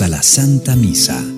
a la Santa Misa.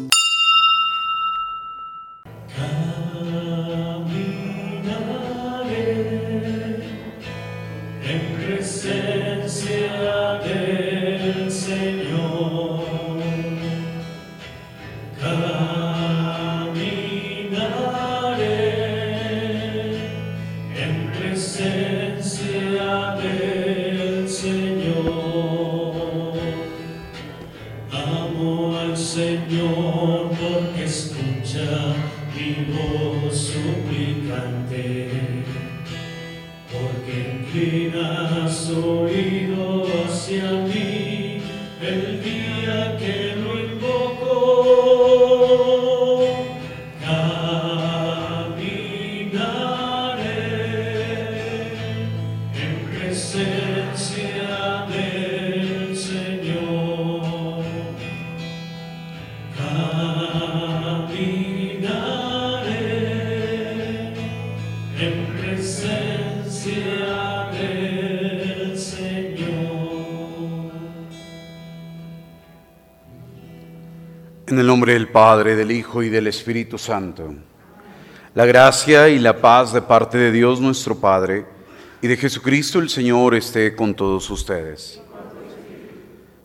Padre, del Hijo y del Espíritu Santo. La gracia y la paz de parte de Dios nuestro Padre y de Jesucristo el Señor esté con todos ustedes.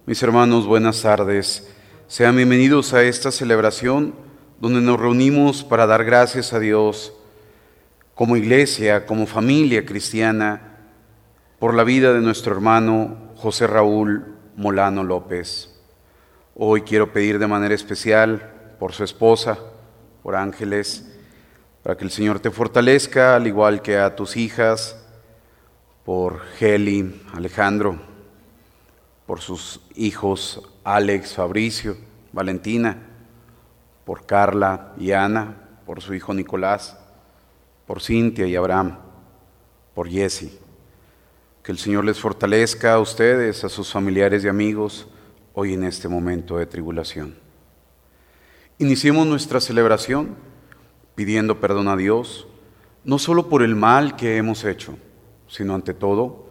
Mis hermanos, buenas tardes. Sean bienvenidos a esta celebración donde nos reunimos para dar gracias a Dios como iglesia, como familia cristiana, por la vida de nuestro hermano José Raúl Molano López. Hoy quiero pedir de manera especial por su esposa, por Ángeles, para que el Señor te fortalezca, al igual que a tus hijas, por Heli, Alejandro, por sus hijos Alex, Fabricio, Valentina, por Carla y Ana, por su hijo Nicolás, por Cintia y Abraham, por Jesse. Que el Señor les fortalezca a ustedes, a sus familiares y amigos, hoy en este momento de tribulación. Iniciemos nuestra celebración pidiendo perdón a Dios, no solo por el mal que hemos hecho, sino ante todo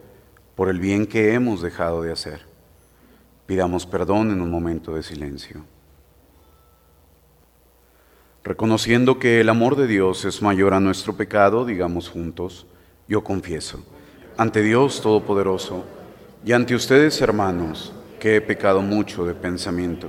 por el bien que hemos dejado de hacer. Pidamos perdón en un momento de silencio. Reconociendo que el amor de Dios es mayor a nuestro pecado, digamos juntos, yo confieso, ante Dios Todopoderoso y ante ustedes, hermanos, que he pecado mucho de pensamiento,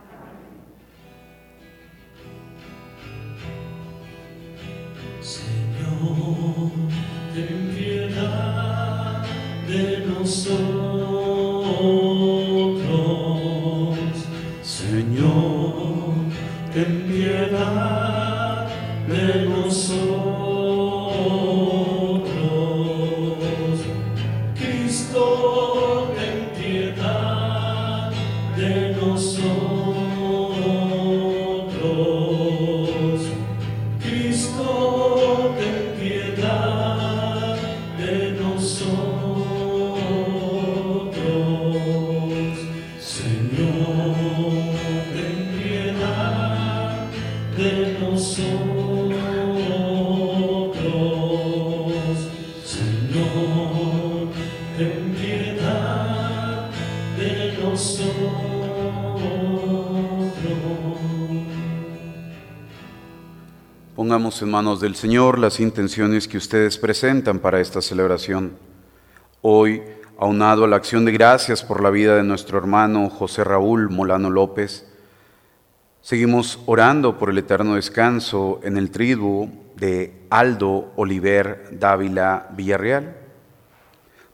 De Pongamos en manos del Señor las intenciones que ustedes presentan para esta celebración. Hoy, aunado a la acción de gracias por la vida de nuestro hermano José Raúl Molano López, seguimos orando por el eterno descanso en el tribu de Aldo Oliver Dávila Villarreal,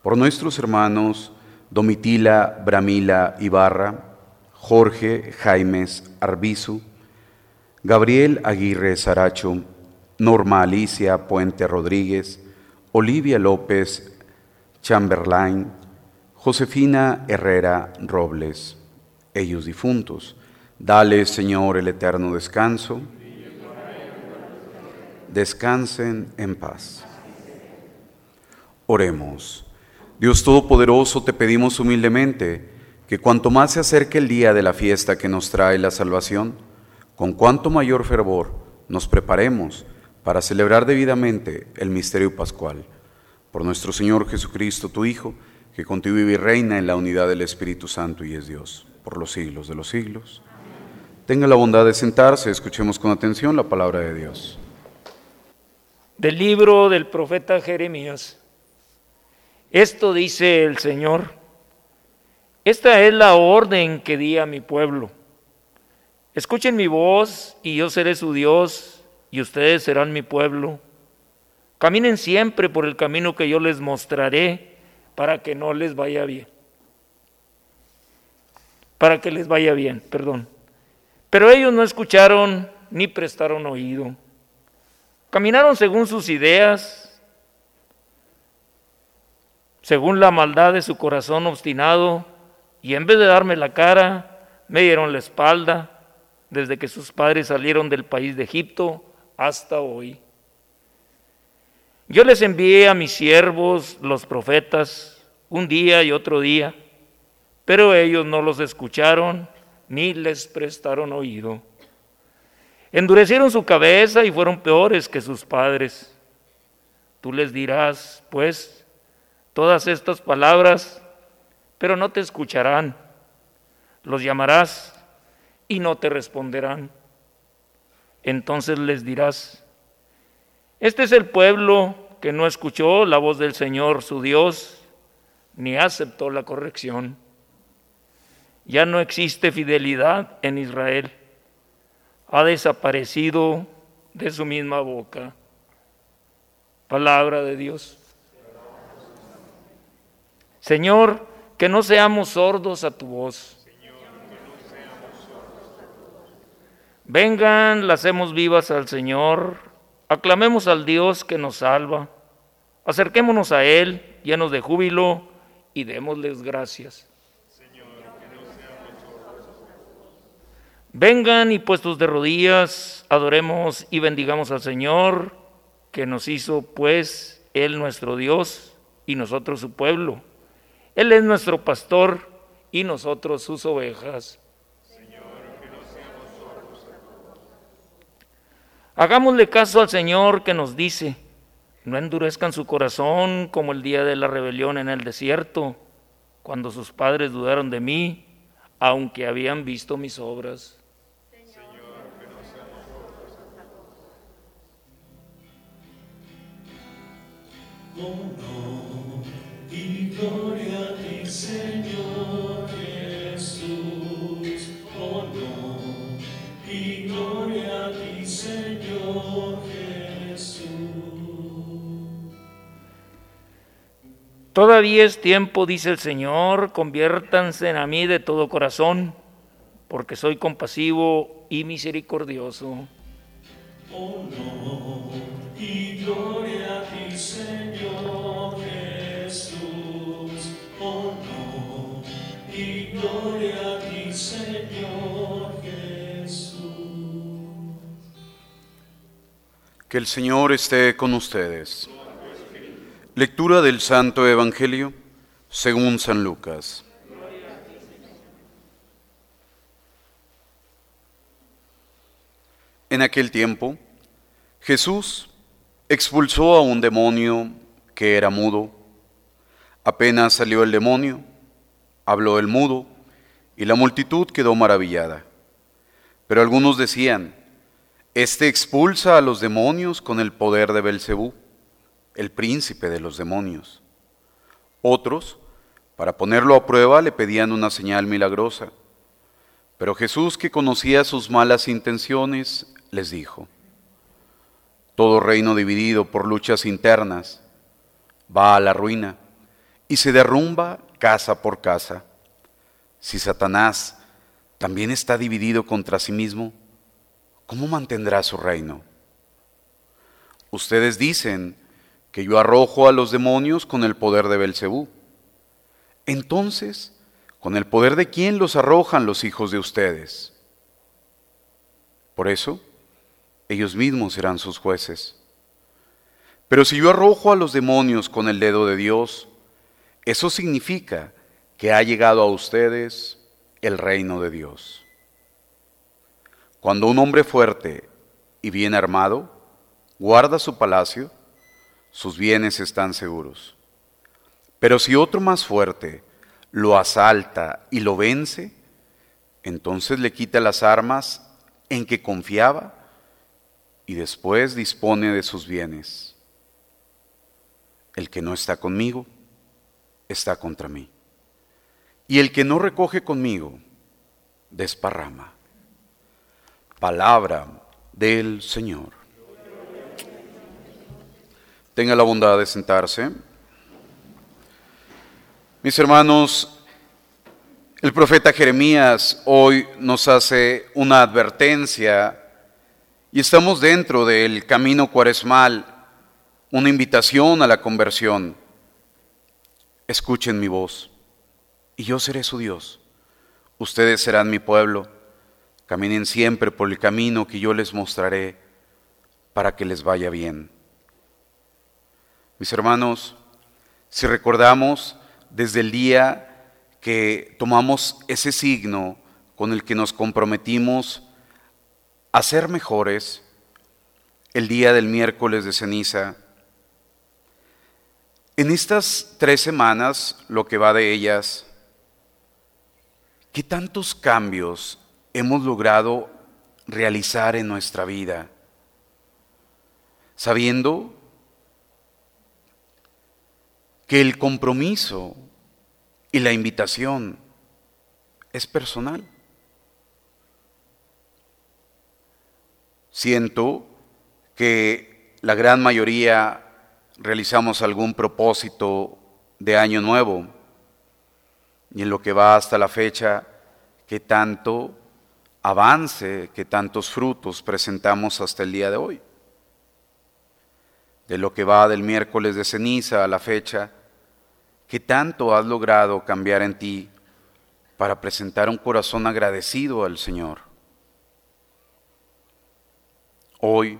por nuestros hermanos Domitila Bramila Ibarra, Jorge Jaimes Arbizu, Gabriel Aguirre Saracho, Norma Alicia Puente Rodríguez, Olivia López Chamberlain, Josefina Herrera Robles, ellos difuntos. Dale, Señor, el eterno descanso. descansen en paz. Oremos. Dios Todopoderoso, te pedimos humildemente que cuanto más se acerque el día de la fiesta que nos trae la salvación, con cuanto mayor fervor nos preparemos para celebrar debidamente el misterio pascual. Por nuestro Señor Jesucristo, tu Hijo, que contigo vive y reina en la unidad del Espíritu Santo y es Dios, por los siglos de los siglos. Tenga la bondad de sentarse, escuchemos con atención la palabra de Dios. Del libro del profeta Jeremías. Esto dice el Señor. Esta es la orden que di a mi pueblo. Escuchen mi voz y yo seré su Dios y ustedes serán mi pueblo. Caminen siempre por el camino que yo les mostraré para que no les vaya bien. Para que les vaya bien, perdón. Pero ellos no escucharon ni prestaron oído. Caminaron según sus ideas, según la maldad de su corazón obstinado, y en vez de darme la cara, me dieron la espalda desde que sus padres salieron del país de Egipto hasta hoy. Yo les envié a mis siervos, los profetas, un día y otro día, pero ellos no los escucharon ni les prestaron oído. Endurecieron su cabeza y fueron peores que sus padres. Tú les dirás, pues, todas estas palabras, pero no te escucharán. Los llamarás y no te responderán. Entonces les dirás, este es el pueblo que no escuchó la voz del Señor su Dios, ni aceptó la corrección. Ya no existe fidelidad en Israel. Ha desaparecido de su misma boca. Palabra de Dios. Señor, que no seamos sordos a tu voz. Vengan, las hacemos vivas al Señor, aclamemos al Dios que nos salva, acerquémonos a Él llenos de júbilo y démosles gracias. Vengan y puestos de rodillas, adoremos y bendigamos al Señor, que nos hizo pues Él nuestro Dios y nosotros su pueblo él es nuestro pastor y nosotros sus ovejas. Hagámosle caso al Señor que nos dice, no endurezcan su corazón como el día de la rebelión en el desierto, cuando sus padres dudaron de mí, aunque habían visto mis obras. y gloria a Todavía es tiempo, dice el Señor, conviértanse en a mí de todo corazón, porque soy compasivo y misericordioso. Honor y gloria a ti, Señor Jesús. Honor y gloria a ti, Señor Jesús. Que el Señor esté con ustedes. Lectura del Santo Evangelio según San Lucas. En aquel tiempo, Jesús expulsó a un demonio que era mudo. Apenas salió el demonio, habló el mudo, y la multitud quedó maravillada. Pero algunos decían, Este expulsa a los demonios con el poder de Belcebú, el príncipe de los demonios. Otros, para ponerlo a prueba, le pedían una señal milagrosa. Pero Jesús, que conocía sus malas intenciones, les dijo, todo reino dividido por luchas internas va a la ruina y se derrumba casa por casa. Si Satanás también está dividido contra sí mismo, ¿cómo mantendrá su reino? Ustedes dicen que yo arrojo a los demonios con el poder de Belcebú. Entonces, ¿con el poder de quién los arrojan los hijos de ustedes? Por eso, ellos mismos serán sus jueces. Pero si yo arrojo a los demonios con el dedo de Dios, eso significa que ha llegado a ustedes el reino de Dios. Cuando un hombre fuerte y bien armado guarda su palacio, sus bienes están seguros. Pero si otro más fuerte lo asalta y lo vence, entonces le quita las armas en que confiaba y después dispone de sus bienes. El que no está conmigo, está contra mí. Y el que no recoge conmigo, desparrama. Palabra del Señor. Tenga la bondad de sentarse. Mis hermanos, el profeta Jeremías hoy nos hace una advertencia y estamos dentro del camino cuaresmal, una invitación a la conversión. Escuchen mi voz y yo seré su Dios. Ustedes serán mi pueblo. Caminen siempre por el camino que yo les mostraré para que les vaya bien. Mis hermanos, si recordamos desde el día que tomamos ese signo con el que nos comprometimos a ser mejores, el día del miércoles de ceniza, en estas tres semanas, lo que va de ellas, ¿qué tantos cambios hemos logrado realizar en nuestra vida? Sabiendo que el compromiso y la invitación es personal. Siento que la gran mayoría realizamos algún propósito de año nuevo y en lo que va hasta la fecha, que tanto avance, que tantos frutos presentamos hasta el día de hoy. De lo que va del miércoles de ceniza a la fecha, ¿Qué tanto has logrado cambiar en ti para presentar un corazón agradecido al Señor? Hoy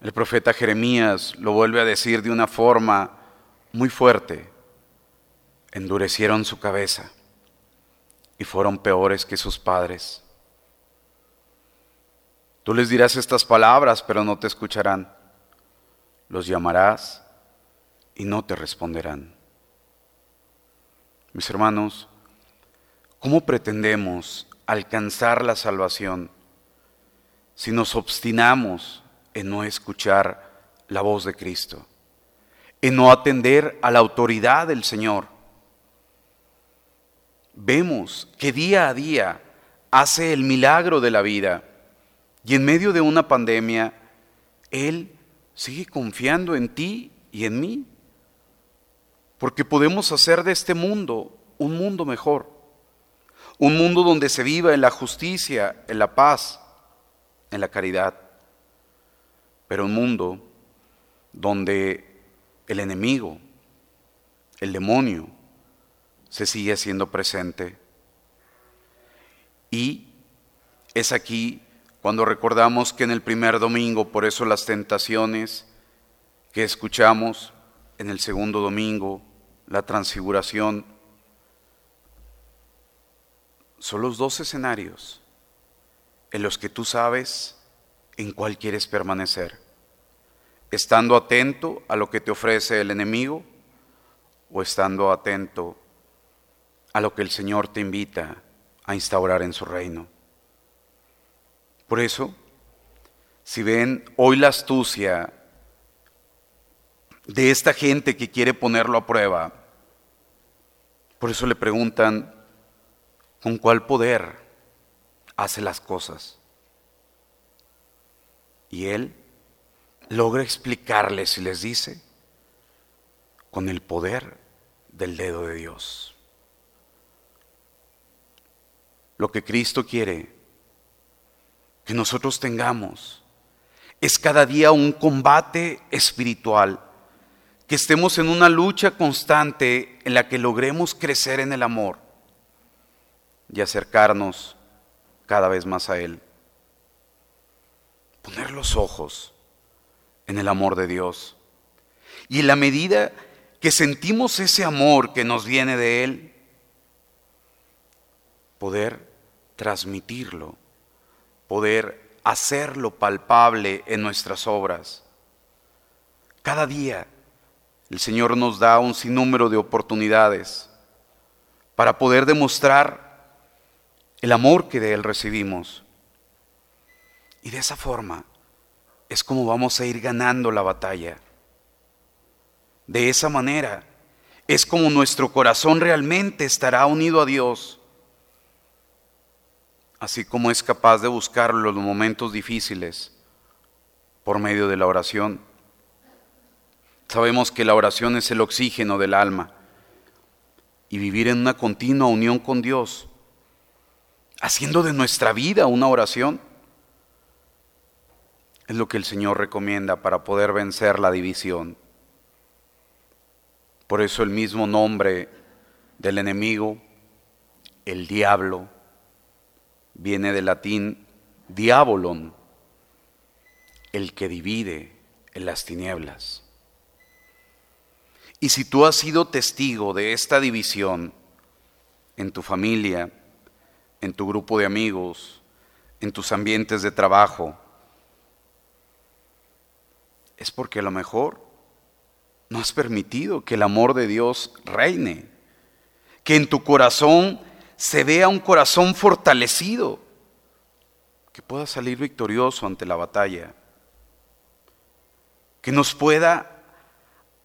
el profeta Jeremías lo vuelve a decir de una forma muy fuerte. Endurecieron su cabeza y fueron peores que sus padres. Tú les dirás estas palabras, pero no te escucharán. Los llamarás y no te responderán. Mis hermanos, ¿cómo pretendemos alcanzar la salvación si nos obstinamos en no escuchar la voz de Cristo, en no atender a la autoridad del Señor? Vemos que día a día hace el milagro de la vida y en medio de una pandemia, Él sigue confiando en ti y en mí porque podemos hacer de este mundo un mundo mejor, un mundo donde se viva en la justicia, en la paz, en la caridad, pero un mundo donde el enemigo, el demonio, se sigue haciendo presente. Y es aquí cuando recordamos que en el primer domingo, por eso las tentaciones que escuchamos, en el segundo domingo, la transfiguración, son los dos escenarios en los que tú sabes en cuál quieres permanecer, estando atento a lo que te ofrece el enemigo o estando atento a lo que el Señor te invita a instaurar en su reino. Por eso, si ven hoy la astucia de esta gente que quiere ponerlo a prueba. Por eso le preguntan, ¿con cuál poder hace las cosas? Y él logra explicarles y les dice, con el poder del dedo de Dios. Lo que Cristo quiere que nosotros tengamos es cada día un combate espiritual estemos en una lucha constante en la que logremos crecer en el amor y acercarnos cada vez más a Él. Poner los ojos en el amor de Dios Y en la medida que sentimos ese amor que nos viene de Él, poder transmitirlo, poder hacerlo palpable en nuestras obras. Cada día el Señor nos da un sinnúmero de oportunidades para poder demostrar el amor que de Él recibimos. Y de esa forma es como vamos a ir ganando la batalla. De esa manera es como nuestro corazón realmente estará unido a Dios, así como es capaz de buscarlo en los momentos difíciles por medio de la oración. Sabemos que la oración es el oxígeno del alma y vivir en una continua unión con Dios, haciendo de nuestra vida una oración, es lo que el Señor recomienda para poder vencer la división. Por eso el mismo nombre del enemigo, el diablo, viene del latín diabolon, el que divide en las tinieblas. Y si tú has sido testigo de esta división en tu familia, en tu grupo de amigos, en tus ambientes de trabajo, es porque a lo mejor no has permitido que el amor de Dios reine, que en tu corazón se vea un corazón fortalecido, que pueda salir victorioso ante la batalla, que nos pueda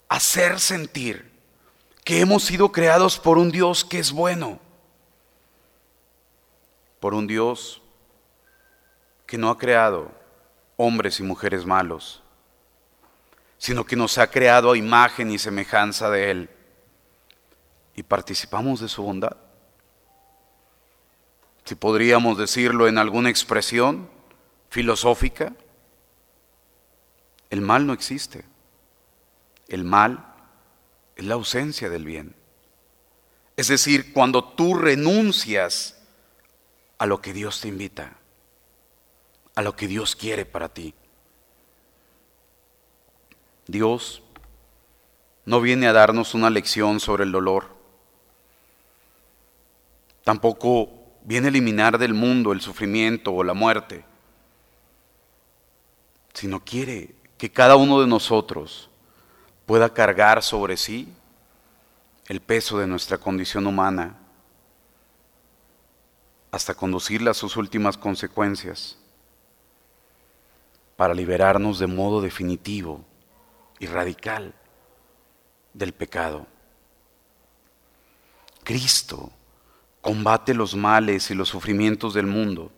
hacer sentir que hemos sido creados por un Dios que es bueno, por un Dios que no ha creado hombres y mujeres malos, sino que nos ha creado a imagen y semejanza de Él. Y participamos de su bondad. Si podríamos decirlo en alguna expresión filosófica, el mal no existe. El mal es la ausencia del bien. Es decir, cuando tú renuncias a lo que Dios te invita, a lo que Dios quiere para ti. Dios no viene a darnos una lección sobre el dolor. Tampoco viene a eliminar del mundo el sufrimiento o la muerte, sino quiere que cada uno de nosotros pueda cargar sobre sí el peso de nuestra condición humana hasta conducirla a sus últimas consecuencias para liberarnos de modo definitivo y radical del pecado. Cristo combate los males y los sufrimientos del mundo,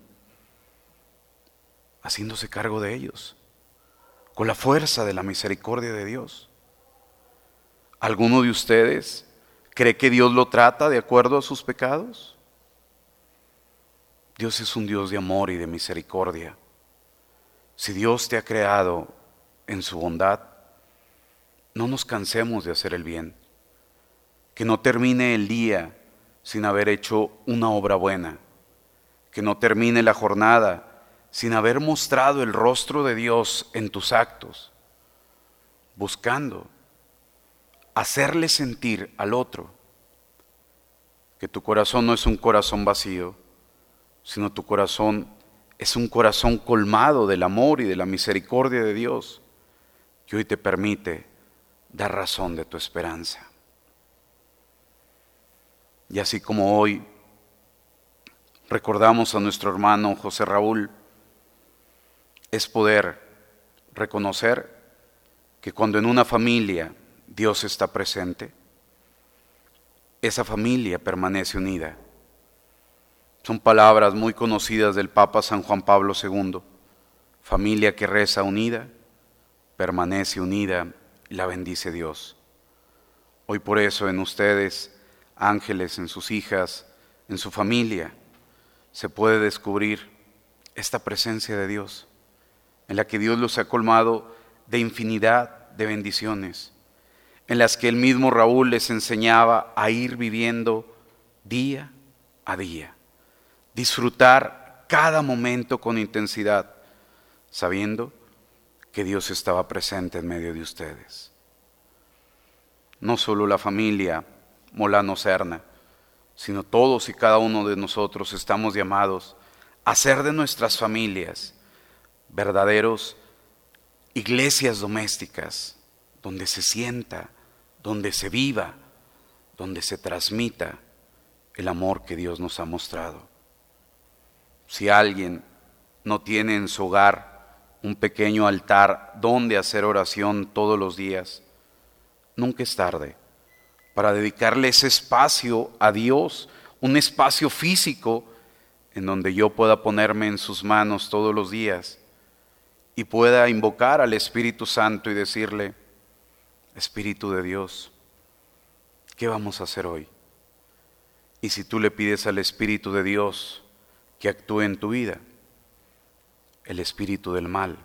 haciéndose cargo de ellos, con la fuerza de la misericordia de Dios. ¿Alguno de ustedes cree que Dios lo trata de acuerdo a sus pecados? Dios es un Dios de amor y de misericordia. Si Dios te ha creado en su bondad, no nos cansemos de hacer el bien. Que no termine el día sin haber hecho una obra buena. Que no termine la jornada sin haber mostrado el rostro de Dios en tus actos, buscando hacerle sentir al otro que tu corazón no es un corazón vacío, sino tu corazón es un corazón colmado del amor y de la misericordia de Dios, que hoy te permite dar razón de tu esperanza. Y así como hoy recordamos a nuestro hermano José Raúl, es poder reconocer que cuando en una familia Dios está presente, esa familia permanece unida. Son palabras muy conocidas del Papa San Juan Pablo II. Familia que reza unida, permanece unida la bendice Dios. Hoy por eso en ustedes, ángeles, en sus hijas, en su familia, se puede descubrir esta presencia de Dios, en la que Dios los ha colmado de infinidad de bendiciones, en las que el mismo Raúl les enseñaba a ir viviendo día a día, disfrutar cada momento con intensidad, sabiendo que Dios estaba presente en medio de ustedes. no solo la familia Molano Serna, sino todos y cada uno de nosotros estamos llamados a ser de nuestras familias verdaderos iglesias domésticas, donde se sienta, donde se viva, donde se transmita el amor que Dios nos ha mostrado. Si alguien no tiene en su hogar un pequeño altar donde hacer oración todos los días, nunca es tarde para dedicarle ese espacio a Dios, un espacio físico en donde yo pueda ponerme en sus manos todos los días y pueda invocar al Espíritu Santo y decirle, Espíritu de Dios, ¿qué vamos a hacer hoy? Y si tú le pides al Espíritu de Dios que actúe en tu vida, el espíritu del mal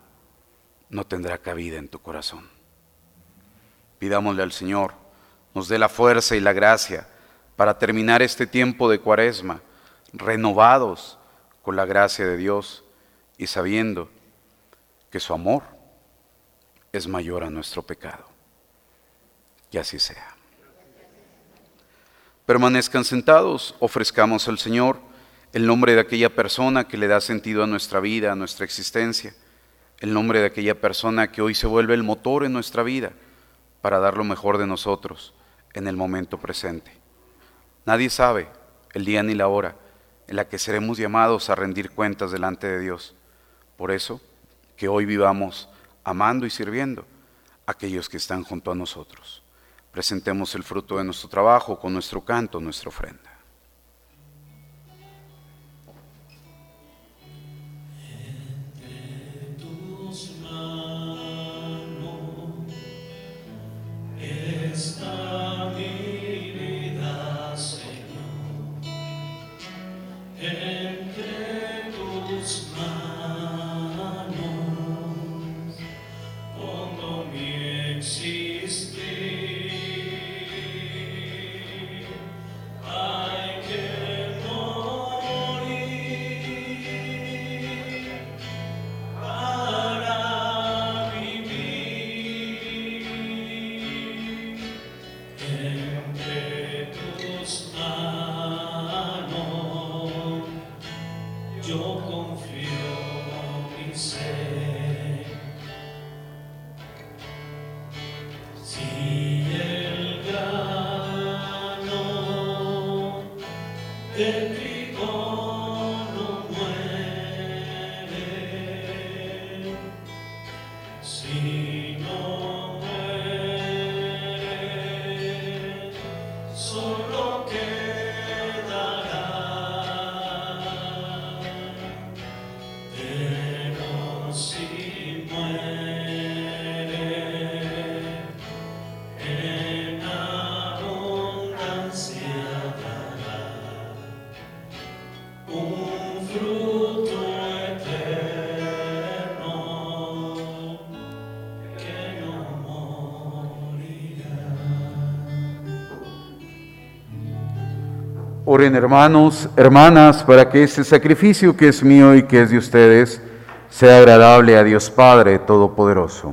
no tendrá cabida en tu corazón. Pidámosle al Señor, nos dé la fuerza y la gracia para terminar este tiempo de cuaresma renovados con la gracia de Dios y sabiendo que su amor es mayor a nuestro pecado. Que así sea. Permanezcan sentados, ofrezcamos al Señor el nombre de aquella persona que le da sentido a nuestra vida, a nuestra existencia, el nombre de aquella persona que hoy se vuelve el motor en nuestra vida para dar lo mejor de nosotros en el momento presente. Nadie sabe el día ni la hora en la que seremos llamados a rendir cuentas delante de Dios. Por eso, que hoy vivamos amando y sirviendo a aquellos que están junto a nosotros. Presentemos el fruto de nuestro trabajo con nuestro canto, nuestra ofrenda. Oren hermanos, hermanas, para que este sacrificio que es mío y que es de ustedes sea agradable a Dios Padre Todopoderoso.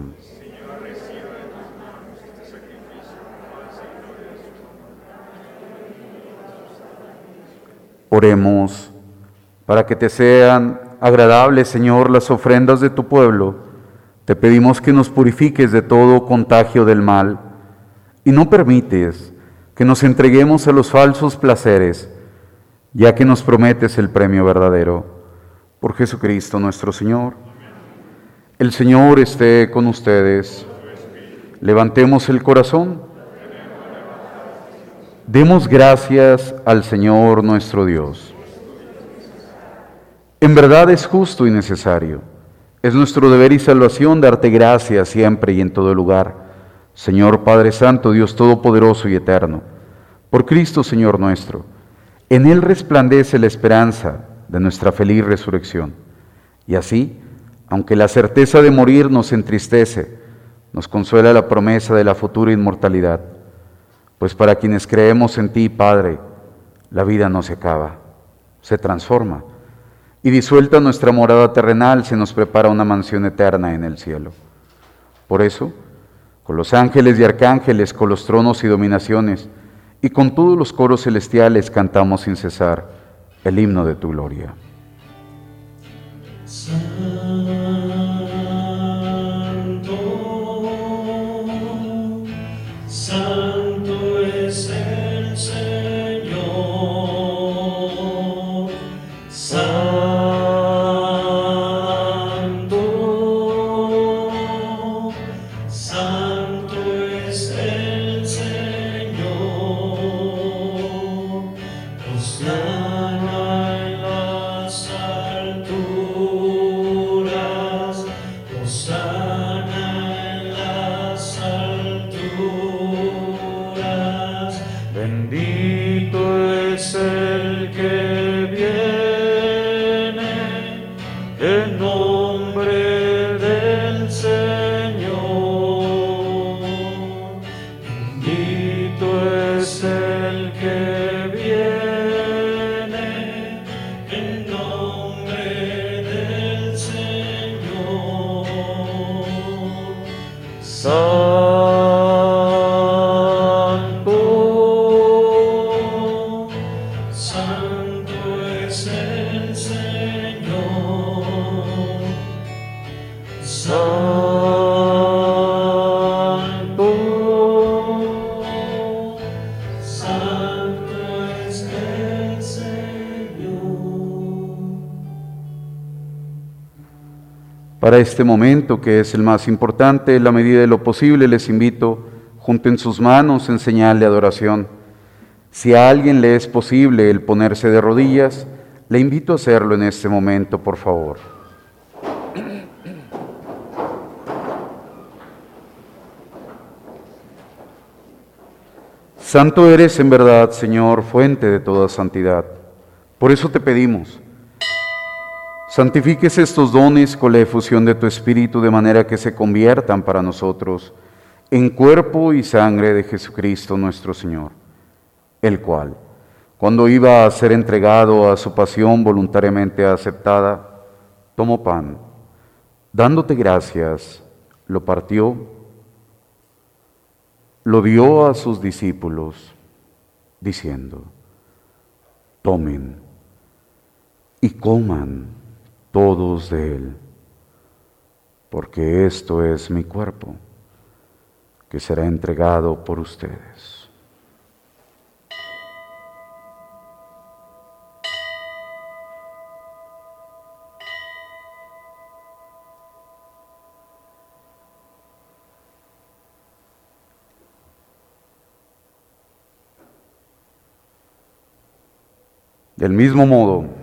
Oremos para que te sean agradables, Señor, las ofrendas de tu pueblo. Te pedimos que nos purifiques de todo contagio del mal y no permites que nos entreguemos a los falsos placeres, ya que nos prometes el premio verdadero. Por Jesucristo nuestro Señor. El Señor esté con ustedes. Levantemos el corazón. Demos gracias al Señor nuestro Dios. En verdad es justo y necesario. Es nuestro deber y salvación darte gracias siempre y en todo lugar. Señor Padre Santo, Dios Todopoderoso y Eterno, por Cristo Señor nuestro. En Él resplandece la esperanza de nuestra feliz resurrección. Y así, aunque la certeza de morir nos entristece, nos consuela la promesa de la futura inmortalidad. Pues para quienes creemos en ti, Padre, la vida no se acaba, se transforma. Y disuelta nuestra morada terrenal, se nos prepara una mansión eterna en el cielo. Por eso, con los ángeles y arcángeles, con los tronos y dominaciones, y con todos los coros celestiales cantamos sin cesar el himno de tu gloria. Este momento, que es el más importante, en la medida de lo posible les invito, junten sus manos en señal de adoración. Si a alguien le es posible el ponerse de rodillas, le invito a hacerlo en este momento, por favor. Santo eres en verdad, Señor, fuente de toda santidad. Por eso te pedimos, santifiques estos dones con la efusión de tu Espíritu de manera que se conviertan para nosotros en cuerpo y sangre de Jesucristo nuestro Señor, el cual, cuando iba a ser entregado a su pasión voluntariamente aceptada, tomó pan, dándote gracias, lo partió, lo dio a sus discípulos, diciendo, tomen y coman todos de él, porque esto es mi cuerpo, que será entregado por ustedes. Del mismo modo,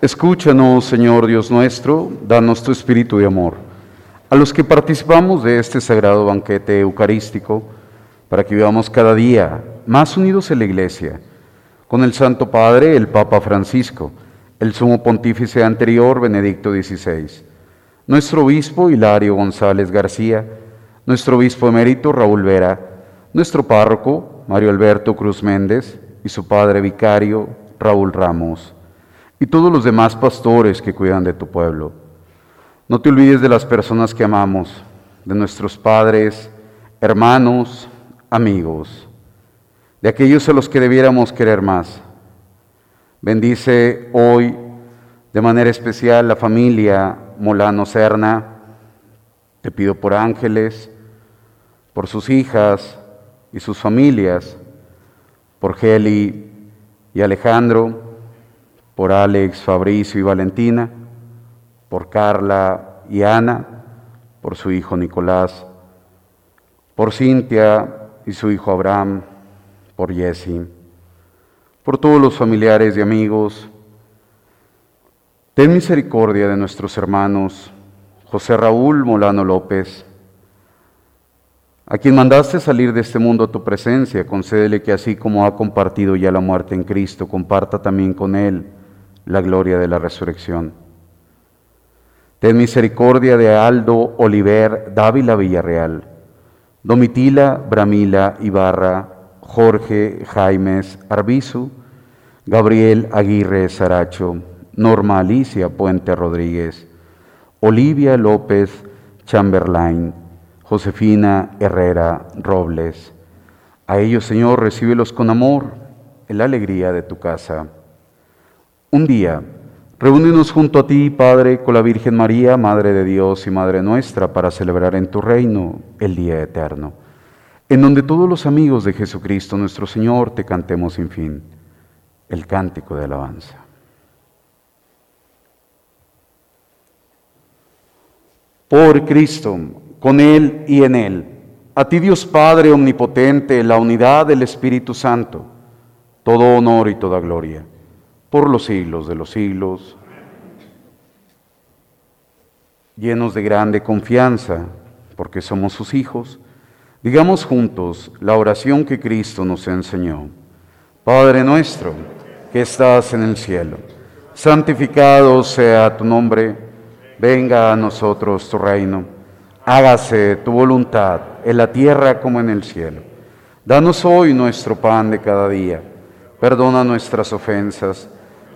Escúchanos, Señor Dios nuestro, danos tu espíritu de amor. A los que participamos de este sagrado banquete eucarístico, para que vivamos cada día más unidos en la Iglesia, con el Santo Padre, el Papa Francisco, el Sumo Pontífice anterior, Benedicto XVI, nuestro Obispo Hilario González García, nuestro Obispo emérito Raúl Vera, nuestro párroco Mario Alberto Cruz Méndez y su Padre Vicario Raúl Ramos y todos los demás pastores que cuidan de tu pueblo. No te olvides de las personas que amamos, de nuestros padres, hermanos, amigos, de aquellos a los que debiéramos querer más. Bendice hoy de manera especial la familia Molano Serna. Te pido por ángeles, por sus hijas y sus familias, por Geli y Alejandro, por Alex, Fabricio y Valentina, por Carla y Ana, por su hijo Nicolás, por Cintia y su hijo Abraham, por Jesse, por todos los familiares y amigos. Ten misericordia de nuestros hermanos José Raúl Molano López, a quien mandaste salir de este mundo a tu presencia, concédele que así como ha compartido ya la muerte en Cristo, comparta también con él la gloria de la resurrección. Ten misericordia de Aldo Oliver Dávila Villarreal, Domitila Bramila Ibarra, Jorge Jaimes Arbizu, Gabriel Aguirre Saracho, Norma Alicia Puente Rodríguez, Olivia López Chamberlain, Josefina Herrera Robles. A ellos, Señor, recíbelos con amor en la alegría de tu casa. Un día, reúnenos junto a ti, Padre, con la Virgen María, Madre de Dios y Madre nuestra, para celebrar en tu reino el día eterno, en donde todos los amigos de Jesucristo nuestro Señor te cantemos sin fin el cántico de alabanza. Por Cristo, con Él y en Él, a ti Dios Padre Omnipotente, la unidad del Espíritu Santo, todo honor y toda gloria, por los siglos de los siglos. Llenos de grande confianza, porque somos sus hijos, digamos juntos la oración que Cristo nos enseñó. Padre nuestro, que estás en el cielo, santificado sea tu nombre, venga a nosotros tu reino, hágase tu voluntad en la tierra como en el cielo. Danos hoy nuestro pan de cada día, perdona nuestras ofensas,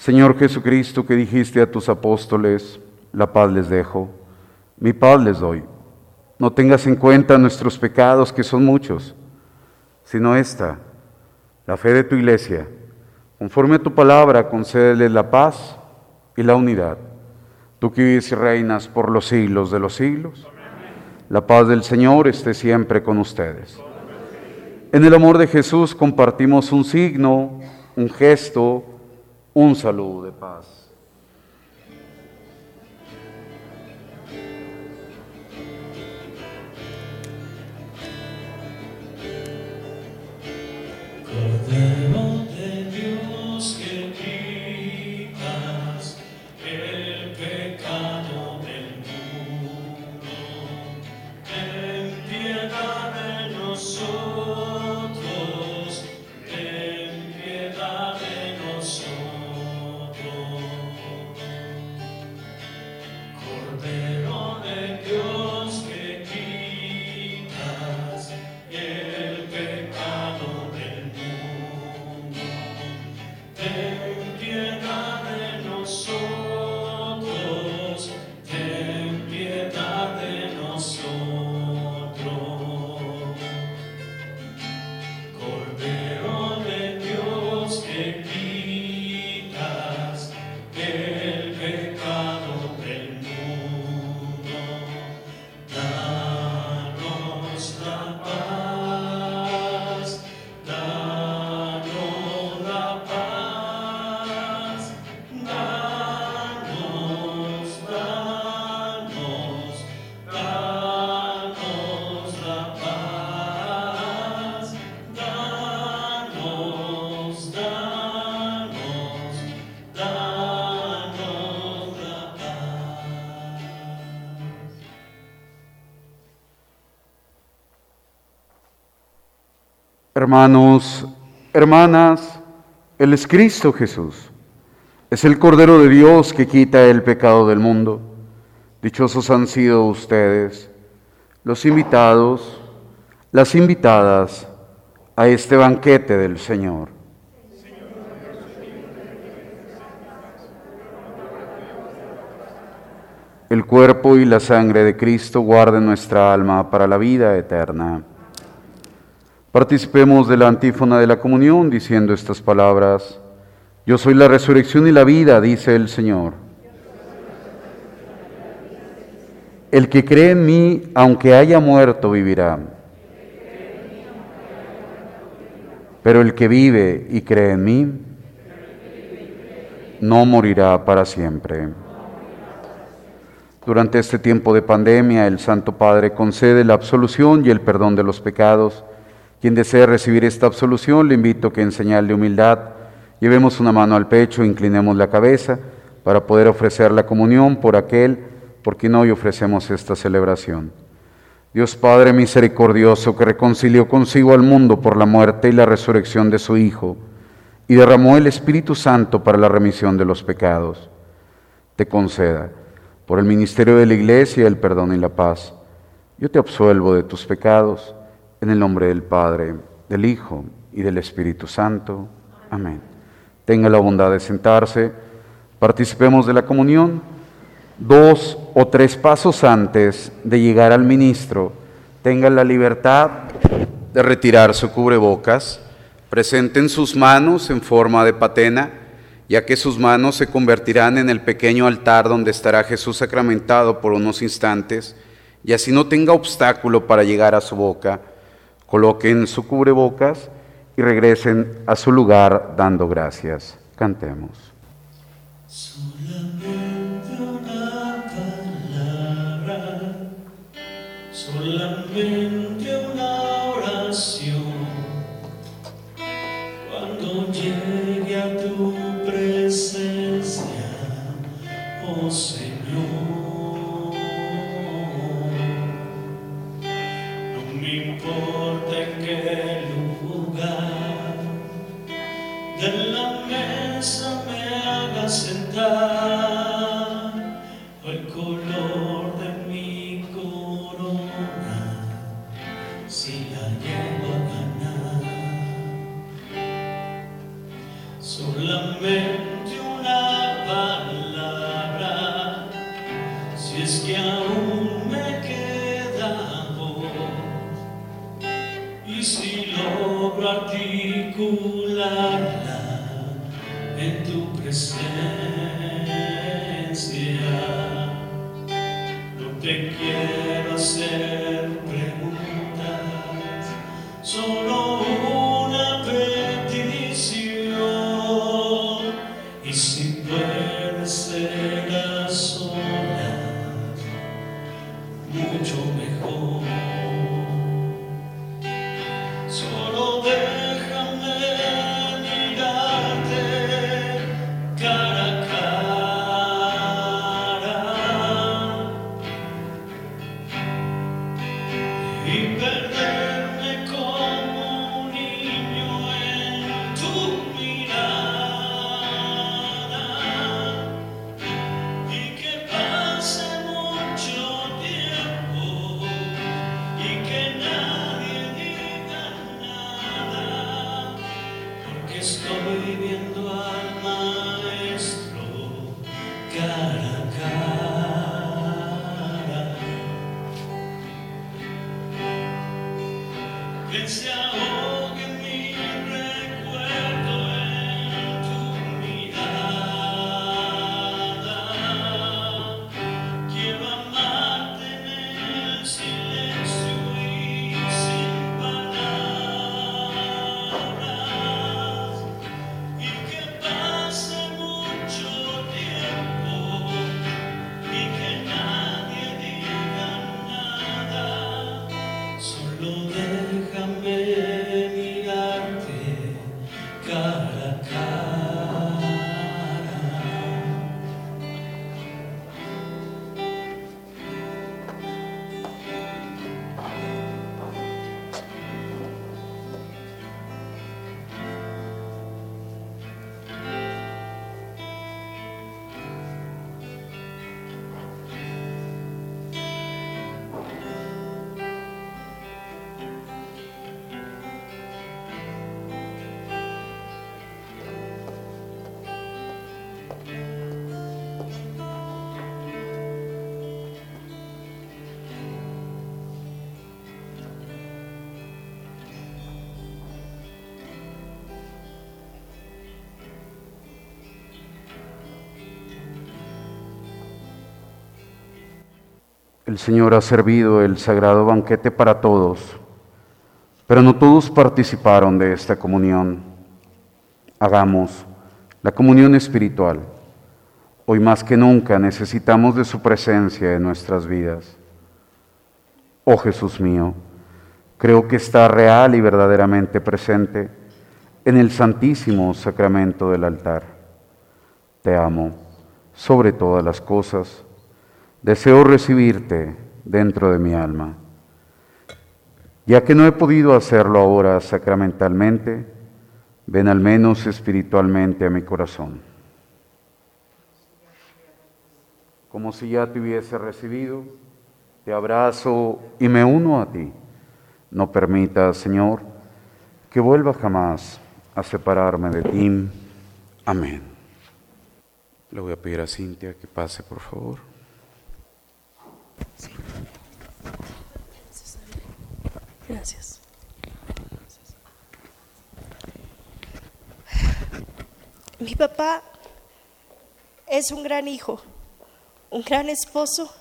Señor Jesucristo, que dijiste a tus apóstoles, la paz les dejo, mi paz les doy. No tengas en cuenta nuestros pecados, que son muchos, sino esta, la fe de tu iglesia Conforme a tu palabra, concédele la paz y la unidad. Tú que vives y reinas por los siglos de los siglos. La paz del Señor esté siempre con ustedes. En el amor de Jesús compartimos un signo, un gesto, un saludo de paz. Hermanos, hermanas, Él es Cristo Jesús. Es el Cordero de Dios que quita el pecado del mundo. Dichosos han sido ustedes, los invitados, las invitadas a este banquete del Señor. El cuerpo y la sangre de Cristo guarden nuestra alma para la vida eterna. Participemos de la antífona de la comunión diciendo estas palabras. Yo soy la resurrección y la vida, dice el Señor. El que cree en mí, aunque haya muerto, vivirá. Pero el que vive y cree en mí, no morirá para siempre. Durante este tiempo de pandemia, el Santo Padre concede la absolución y el perdón de los pecados. Quien desee recibir esta absolución, le invito a que en señal de humildad llevemos una mano al pecho, inclinemos la cabeza para poder ofrecer la comunión por aquel por quien hoy ofrecemos esta celebración. Dios Padre misericordioso, que reconcilió consigo al mundo por la muerte y la resurrección de su Hijo, y derramó el Espíritu Santo para la remisión de los pecados, te conceda, por el ministerio de la Iglesia, el perdón y la paz. Yo te absuelvo de tus pecados, en el nombre del Padre, del Hijo y del Espíritu Santo. Amén. Tenga la bondad de sentarse, participemos de la comunión dos o tres pasos antes de llegar al ministro, tengan la libertad de retirar su cubrebocas, presenten sus manos en forma de patena, ya que sus manos se convertirán en el pequeño altar donde estará Jesús sacramentado por unos instantes, y así no tenga obstáculo para llegar a su boca. Coloquen su cubrebocas y regresen a su lugar dando gracias. Cantemos. Solamente una palabra, solamente una oración. down. Que El Señor ha servido el sagrado banquete para todos, pero no todos participaron de esta comunión. Hagamos la comunión espiritual. Hoy más que nunca necesitamos de su presencia en nuestras vidas. Oh Jesús mío, creo que está real y verdaderamente presente en el santísimo sacramento del altar. Te amo sobre todas las cosas. Deseo recibirte dentro de mi alma. Ya que no he podido hacerlo ahora sacramentalmente, ven al menos espiritualmente a mi corazón. Como si ya te hubiese recibido, te abrazo y me uno a ti. No permitas, Señor, que vuelva jamás a separarme de ti. Amén. Le voy a pedir a Cintia que pase, por favor. Gracias. Mi papá es un gran hijo, un gran esposo,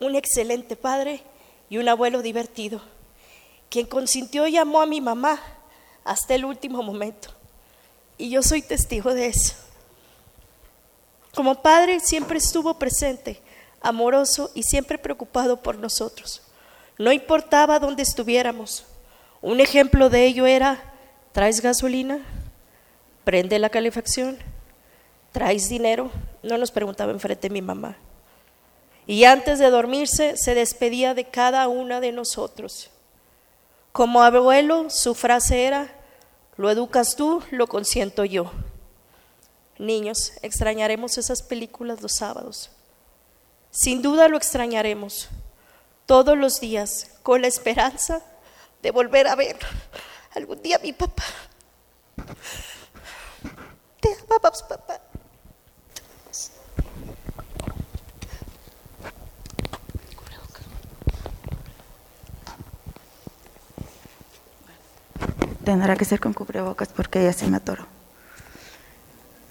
un excelente padre y un abuelo divertido, quien consintió y amó a mi mamá hasta el último momento. Y yo soy testigo de eso. Como padre siempre estuvo presente, amoroso y siempre preocupado por nosotros. No importaba dónde estuviéramos. Un ejemplo de ello era, ¿traes gasolina? ¿Prende la calefacción? ¿Traes dinero? No nos preguntaba enfrente mi mamá. Y antes de dormirse se despedía de cada una de nosotros. Como abuelo, su frase era, lo educas tú, lo consiento yo. Niños, extrañaremos esas películas los sábados. Sin duda lo extrañaremos todos los días con la esperanza de volver a ver algún día a mi papá. Te amamos, papá. Tendrá que ser con cubrebocas porque ya se me atoró.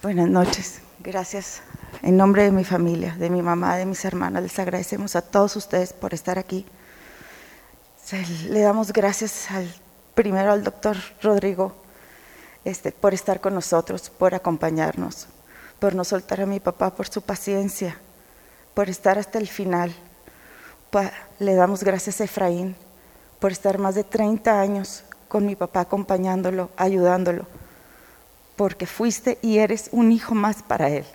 Buenas noches. Gracias. En nombre de mi familia, de mi mamá, de mis hermanas, les agradecemos a todos ustedes por estar aquí. Le damos gracias al, primero al doctor Rodrigo este, por estar con nosotros, por acompañarnos, por no soltar a mi papá, por su paciencia, por estar hasta el final. Le damos gracias a Efraín por estar más de 30 años con mi papá acompañándolo, ayudándolo, porque fuiste y eres un hijo más para él.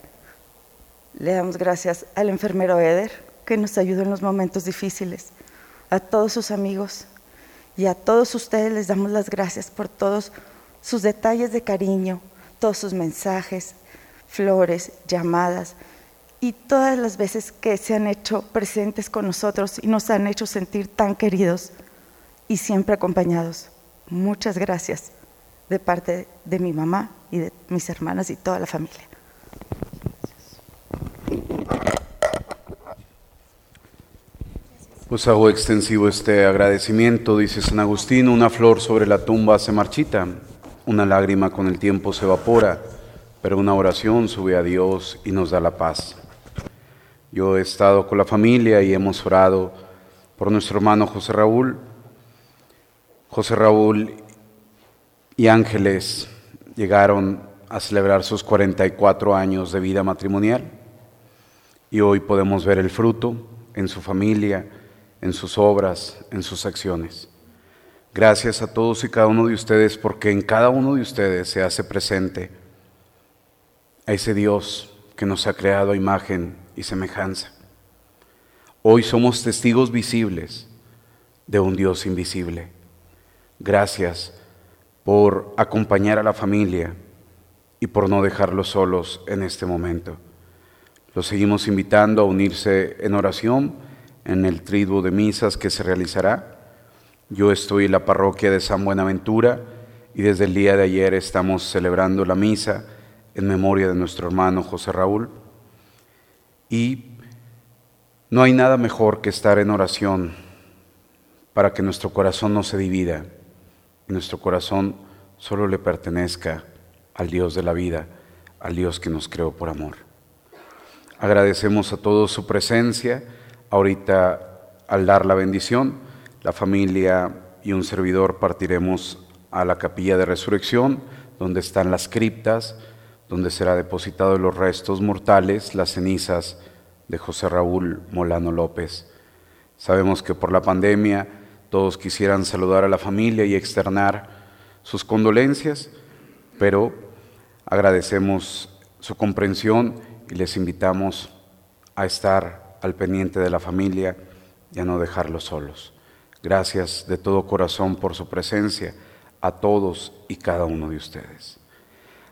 Le damos gracias al enfermero Eder, que nos ayudó en los momentos difíciles, a todos sus amigos y a todos ustedes les damos las gracias por todos sus detalles de cariño, todos sus mensajes, flores, llamadas y todas las veces que se han hecho presentes con nosotros y nos han hecho sentir tan queridos y siempre acompañados. Muchas gracias de parte de mi mamá y de mis hermanas y toda la familia. Pues hago extensivo este agradecimiento, dice San Agustín, una flor sobre la tumba se marchita, una lágrima con el tiempo se evapora, pero una oración sube a Dios y nos da la paz. Yo he estado con la familia y hemos orado por nuestro hermano José Raúl. José Raúl y Ángeles llegaron a celebrar sus 44 años de vida matrimonial y hoy podemos ver el fruto en su familia, en sus obras, en sus acciones. Gracias a todos y cada uno de ustedes porque en cada uno de ustedes se hace presente a ese Dios que nos ha creado a imagen y semejanza. Hoy somos testigos visibles de un Dios invisible. Gracias por acompañar a la familia y por no dejarlos solos en este momento. Los seguimos invitando a unirse en oración en el triduo de misas que se realizará. Yo estoy en la parroquia de San Buenaventura y desde el día de ayer estamos celebrando la misa en memoria de nuestro hermano José Raúl. Y no hay nada mejor que estar en oración para que nuestro corazón no se divida nuestro corazón solo le pertenezca al Dios de la vida, al Dios que nos creó por amor. Agradecemos a todos su presencia, Ahorita, al dar la bendición, la familia y un servidor partiremos a la capilla de resurrección, donde están las criptas, donde será depositado los restos mortales, las cenizas de José Raúl Molano López. Sabemos que por la pandemia todos quisieran saludar a la familia y externar sus condolencias, pero agradecemos su comprensión y les invitamos a estar al pendiente de la familia y a no dejarlos solos. Gracias de todo corazón por su presencia a todos y cada uno de ustedes.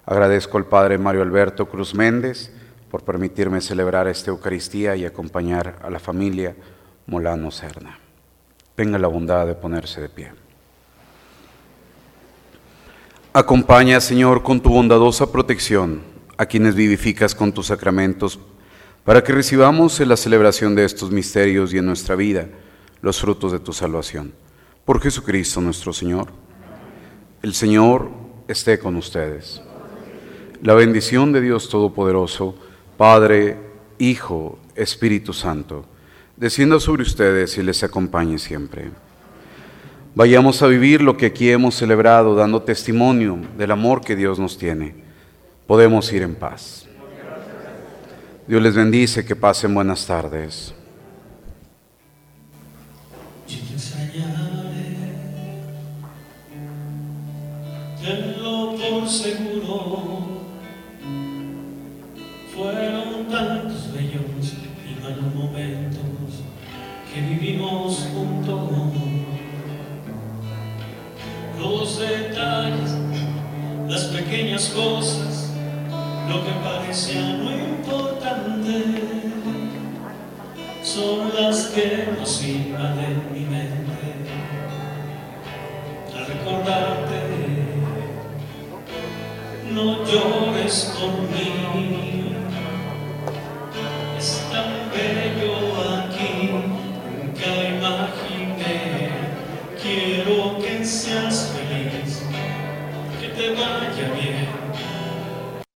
Agradezco al Padre Mario Alberto Cruz Méndez por permitirme celebrar esta Eucaristía y acompañar a la familia Molano Serna. Tenga la bondad de ponerse de pie. Acompaña, Señor, con tu bondadosa protección a quienes vivificas con tus sacramentos, para que recibamos en la celebración de estos misterios y en nuestra vida los frutos de tu salvación. Por Jesucristo nuestro Señor. El Señor esté con ustedes. La bendición de Dios Todopoderoso, Padre, Hijo, Espíritu Santo, descienda sobre ustedes y les acompañe siempre. Vayamos a vivir lo que aquí hemos celebrado, dando testimonio del amor que Dios nos tiene. Podemos ir en paz. Dios les bendice, que pasen buenas tardes. Tenlo por seguro. las pequeñas cosas, lo que parecía no importante, son las que nos invaden mi mente. Al recordarte, no llores por mí, es tan bello.